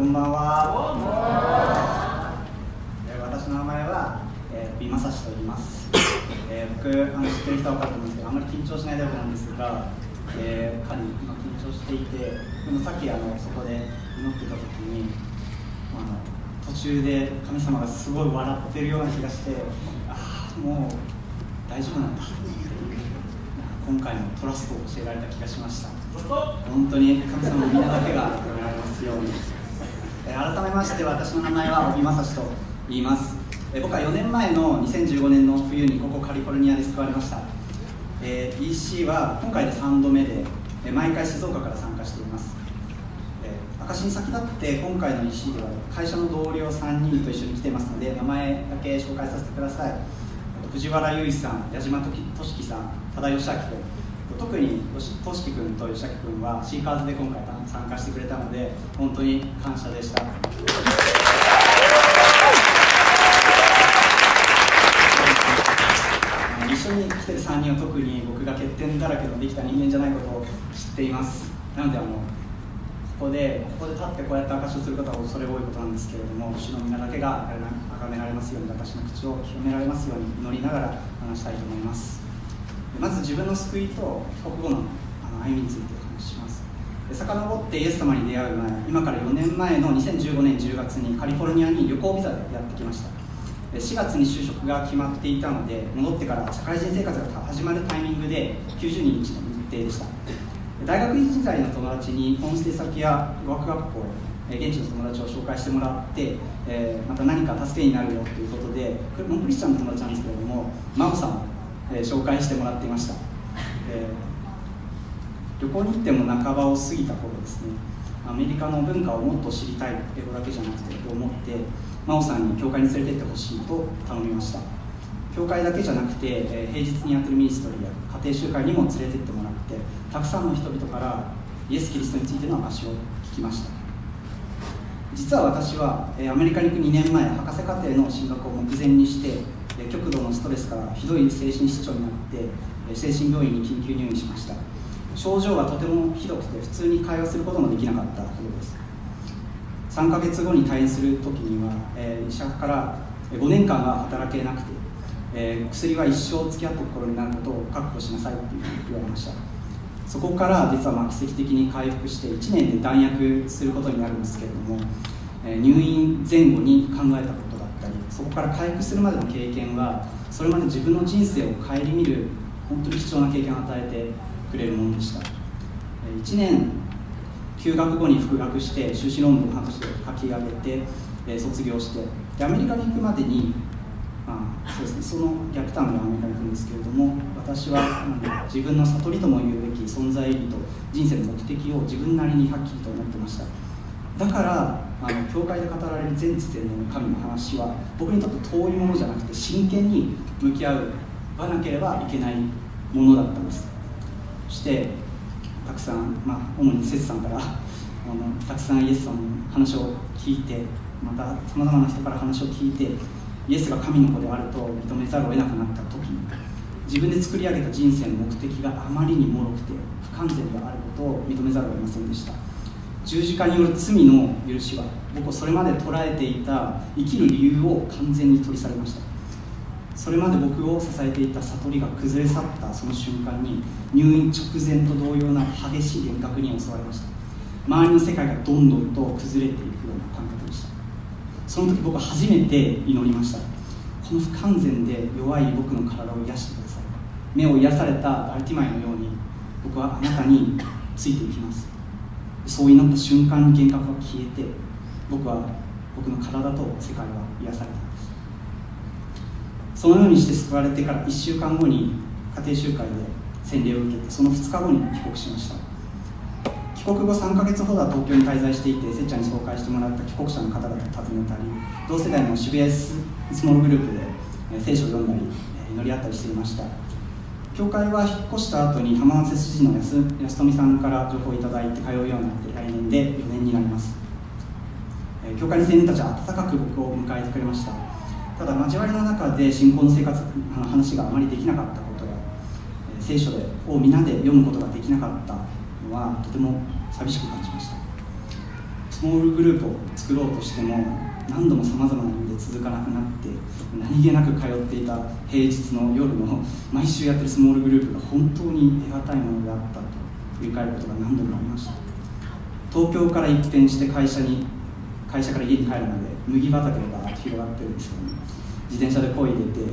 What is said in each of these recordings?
こんばんは。私の名前は、えー、ビマサシと言います。えー僕あの知ってる人は分かると思うんですけど、あんまり緊張しないタイプなんですが、えー、かなり今緊張していて、でもさっきあのそこで祈ってた時に、あの途中で神様がすごい笑ってるような気がして、ああもう大丈夫なんだ今回のトラストを教えられた気がしました。本当に神様の皆だけが認められますように。改めまして私の名前は帯正史と言います、僕は4年前の2015年の冬にここカリフォルニアで救われました、え、ec は今回で3度目で、毎回静岡から参加しています、えー証に先立って今回の EC では会社の同僚3人と一緒に来ていますので名前だけ紹介させてください。藤原優衣さん矢島俊樹さん多田義明君特にとしき君と吉明君はシーカーズで今回参加してくれたので本当に感謝でした。一緒に来てる3人は特に僕が欠点だらけのできた人間じゃないことを知っています。なのであのここでここで立ってこうやって証しをすることは恐れ多いことなんですけれども主の皆だけが崇められますように私の口を広められますように祈りながら話したいと思います。まず自分の救いと帰国後のあの歩みについてお話しします。遡ってイエス様に出会う前今から4年前の2015年10月にカリフォルニアに旅行ビザでやってきました。4月に就職が決まっていたので戻ってから社会人生活が始まるタイミングで90日の日程でした。大学院時代の友達にホームステイ先や語学学校現地の友達を紹介してもらって、えまた何か助けになるよということでノンクリスチャンの友達なんですけれども真央さん、えー紹介してもらっていました、えー旅行に行っても半ばを過ぎた頃ですね。アメリカの文化をもっと知りたい英語だけじゃなくてと思って真央さんに教会に連れてってほしいと頼みました。教会だけじゃなくて、えー平日にやってるミニストリーや家庭集会にも連れてってもらってたくさんの人々からイエス・キリストについての話を聞きました。実は私は、えアメリカに行く2年前博士課程の進学を目前にして、のストレスからひどい精神失調になって、え精神病院に緊急入院しました。症状がとてもひどくて普通に会話することもできなかったほどです。3ヶ月後に退院する時には、えー医者から5年間は働けなくて、えー薬は一生付き合っていく頃になることを覚悟しなさいっていうふうに言われました。そこから実はまあ奇跡的に回復して1年で弾薬することになるんですけれども、えー入院前後に考えたこと。ったりそこから回復するまでの経験はそれまで自分の人生を顧みる本当に貴重な経験を与えてくれるものでした。1年休学後に復学して修士論文を半年で書き上げて、卒業してでアメリカに行くまでに、まあそうですね、その逆ターンでアメリカに行くんですけれども私は自分の悟りとも言うべき存在意義と人生の目的を自分なりにはっきりと思ってました。だからあの教会で語られる全知全能の神の話は僕にとって遠いものじゃなくて真剣に向き合わなければいけないものだったんです。そしてたくさん、まあ、主に節さんからあのたくさんイエスさんの話を聞いてまたさまざまな人から話を聞いてイエスが神の子であると認めざるを得なくなった時に自分で作り上げた人生の目的があまりにもろくて不完全であることを認めざるを得ませんでした。十字架による罪の許しは僕をそれまで捉えていた生きる理由を完全に取り去りました。それまで僕を支えていた悟りが崩れ去ったその瞬間に入院直前と同様な激しい幻覚に襲われました。周りの世界がどんどんと崩れていくような感覚でした。その時僕は初めて祈りました。この不完全で弱い僕の体を癒してください。目を癒されたバルティマイのように僕はあなたについていきます。そう祈った瞬間に幻覚は消えて僕は僕の体と世界は癒されたんです。そのようにして救われてから1週間後に家庭集会で洗礼を受けてその2日後に帰国しました。帰国後3ヶ月ほどは東京に滞在していてせっちゃんに紹介してもらった帰国者の方々を訪ねたり同世代の渋谷ススモールグループで聖書を読んだりえー祈り合ったりしていました。教会は引っ越した後に浜松筋の安安富さんから情報をいただいて通うようになって来年で4年になります。え教会の青年たちは温かく僕を迎えてくれました。ただ交わりの中で信仰の生活の話があまりできなかったことやえ聖書を皆で読むことができなかったのはとても寂しく感じました。スモールグループを作ろうとしても何度もさまざまな理由で続かなくなって何気なく通っていた平日の夜の毎週やってるスモールグループが本当に得難いものであったと振り返ることが何度もありました。東京から一転して会社に会社から家に帰るまで麦畑が広がってるんですよね自転車で漕いでて、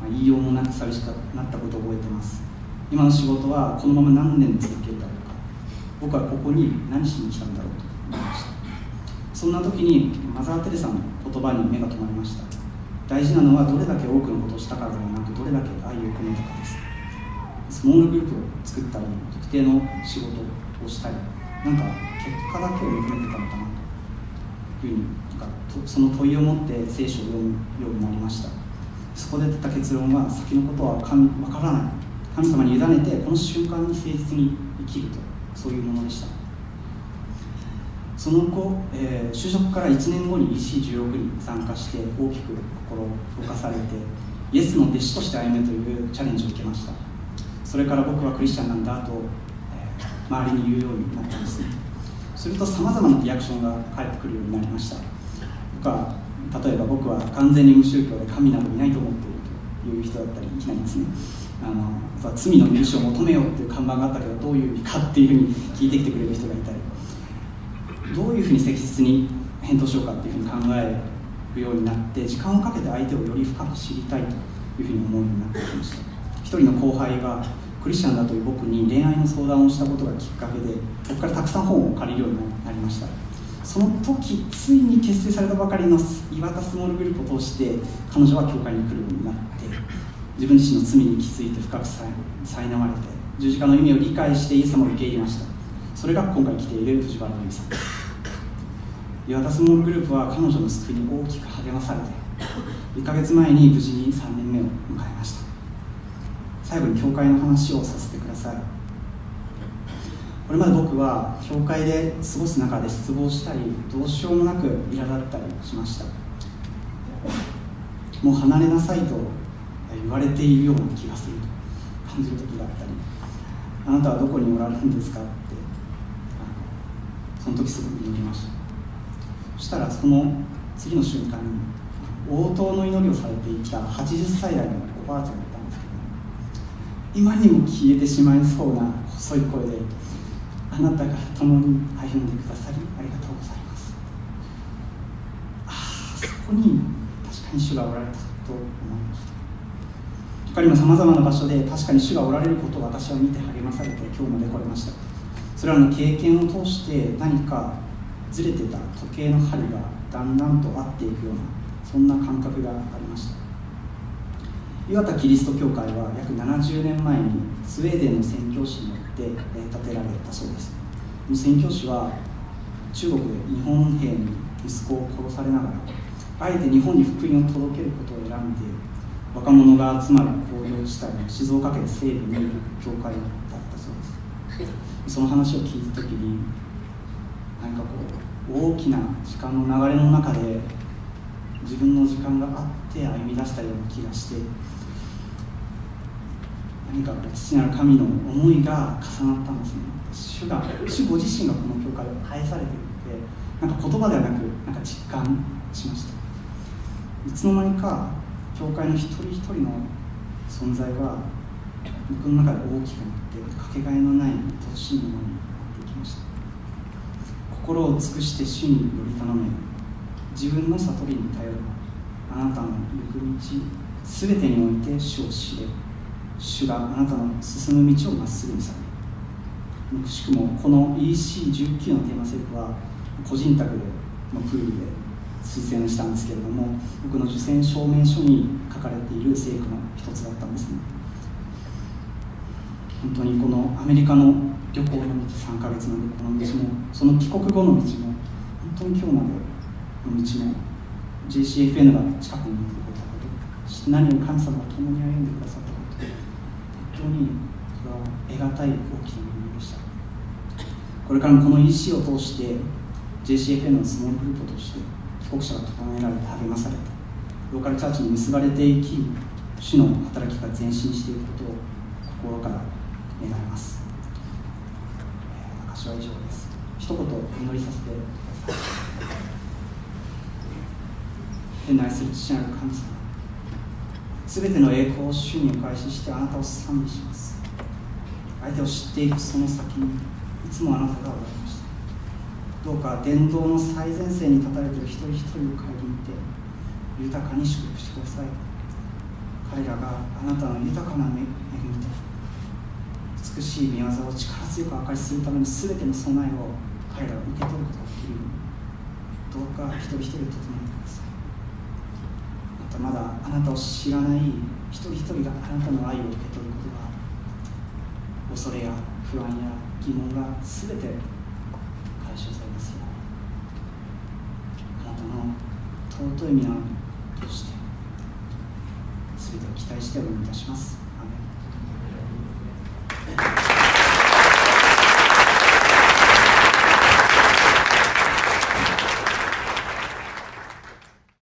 まあ、言いようもなく寂しくなったことを覚えてます。今の仕事はこのまま何年続けるだろうか。僕はここに何しに来たんだろう。そんな時にマザー・テレサの言葉に目が留まりました。大事なのはどれだけ多くのことをしたかではなくどれだけ愛を込めたかです。スモールグループを作ったり特定の仕事をしたりなんか結果だけを求めてたのかなというふうになんかその問いを持って聖書を読むようになりました。そこで出た結論は先のことは分からない。神様に委ねてこの瞬間に誠実に生きるとそういうものでした。その後、えー、就職から1年後に EC16 に参加して大きく心を動かされてイエスの弟子として歩むというチャレンジを受けました。それから僕はクリスチャンなんだと、えー、周りに言うようになったんですね。するとさまざまなリアクションが返ってくるようになりました。僕は例えば僕は完全に無宗教で神などいないと思っているという人だったりいきなりですね。あの罪の許しを求めようっていう看板があったけどどういう意味かっていうふうに聞いてきてくれる人がいたり。どういうふうに適切に返答しようかっていうふうに考えるようになって時間をかけて相手をより深く知りたいというふうに思うようになってきました。一人の後輩がクリスチャンだという僕に恋愛の相談をしたことがきっかけで僕からたくさん本を借りるようになりました。その時ついに結成されたばかりの岩田スモールグループを通して彼女は教会に来るようになって自分自身の罪に気づいて深くさいなまれて十字架の意味を理解してイエス様を受け入れました。それが今回来ている藤原由さん岩田スモールグループは彼女の救いに大きく励まされて1ヶ月前に無事に3年目を迎えました。最後に教会の話をさせてください。これまで僕は教会で過ごす中で失望したりどうしようもなく苛立ったりしました。もう離れなさいと言われているような気がすると感じる時だったりあなたはどこにおられるんですか？ってその時すごく祈りました。そしたらその次の瞬間に応答の祈りをされていた80歳代のおばあちゃんがいたんですけど今にも消えてしまいそうな細い声であなたが共に歩んでくださりありがとうございます。ああそこに確かに主がおられたと思いました。他にもさまざまな場所で確かに主がおられることを私は見て励まされて今日まで来れました。それらの経験を通して何かずれてた時計の針がだんだんと合っていくようなそんな感覚がありました。岩田キリスト教会は約70年前にスウェーデンの宣教師によって建てられたそうです。この宣教師は中国で日本兵に息子を殺されながらあえて日本に福音を届けることを選んで若者が集まる工業地帯の静岡県西部にいる教会だったそうです。その話を聞いた時に何かこう大きな時間の流れの中で自分の時間があって歩み出したような気がして何か父なる神の思いが重なったんですね。主が主ご自身がこの教会を愛されているのでなんか言葉ではなくなんか実感しました。いつの間にか教会の一人一人の存在は僕の中で大きくなってかけがえのない愛しいものになっていきました。心を尽くして主により頼め。自分の悟りに頼る。あなたの行く道すべてにおいて主を知れ。主があなたの進む道をまっすぐにされくしくもこの EC19 のテーマセリフは個人宅でのプールで推薦したんですけれども僕の受選証明書に書かれている聖句の一つだったんですね。本当にこのアメリカの旅行の道3ヶ月の旅行の道もその帰国後の道も本当に今日までの道も JCFN が近くにいてくれたこと何を神様が共に歩んでくださったこと本当にそれは得難い大きなものでしたこれからもこの EC を通して JCFN のスモールグループとして帰国者が整えられて励まされてローカルチャーチに結ばれていき主の働きが前進していくことを心から願います。証は以上です。一言祈りさせて。ください天の愛する父なる神様。すべての栄光を主にお返ししてあなたを賛美します。相手を知っていくその先にいつもあなたがおられました。どうか伝道の最前線に立たれている一人一人を顧みて豊かに祝福してください。彼らがあなたの豊かな恵みと美しい見業を力強く明かりするための全ての備えを彼らが受け取ることができる。ようどうか一人一人整えてください。またまだあなたを知らない一人一人があなたの愛を受け取ることが恐れや不安や疑問が全て解消されますように。あなたの尊い皆として全てを期待してお願いいたします。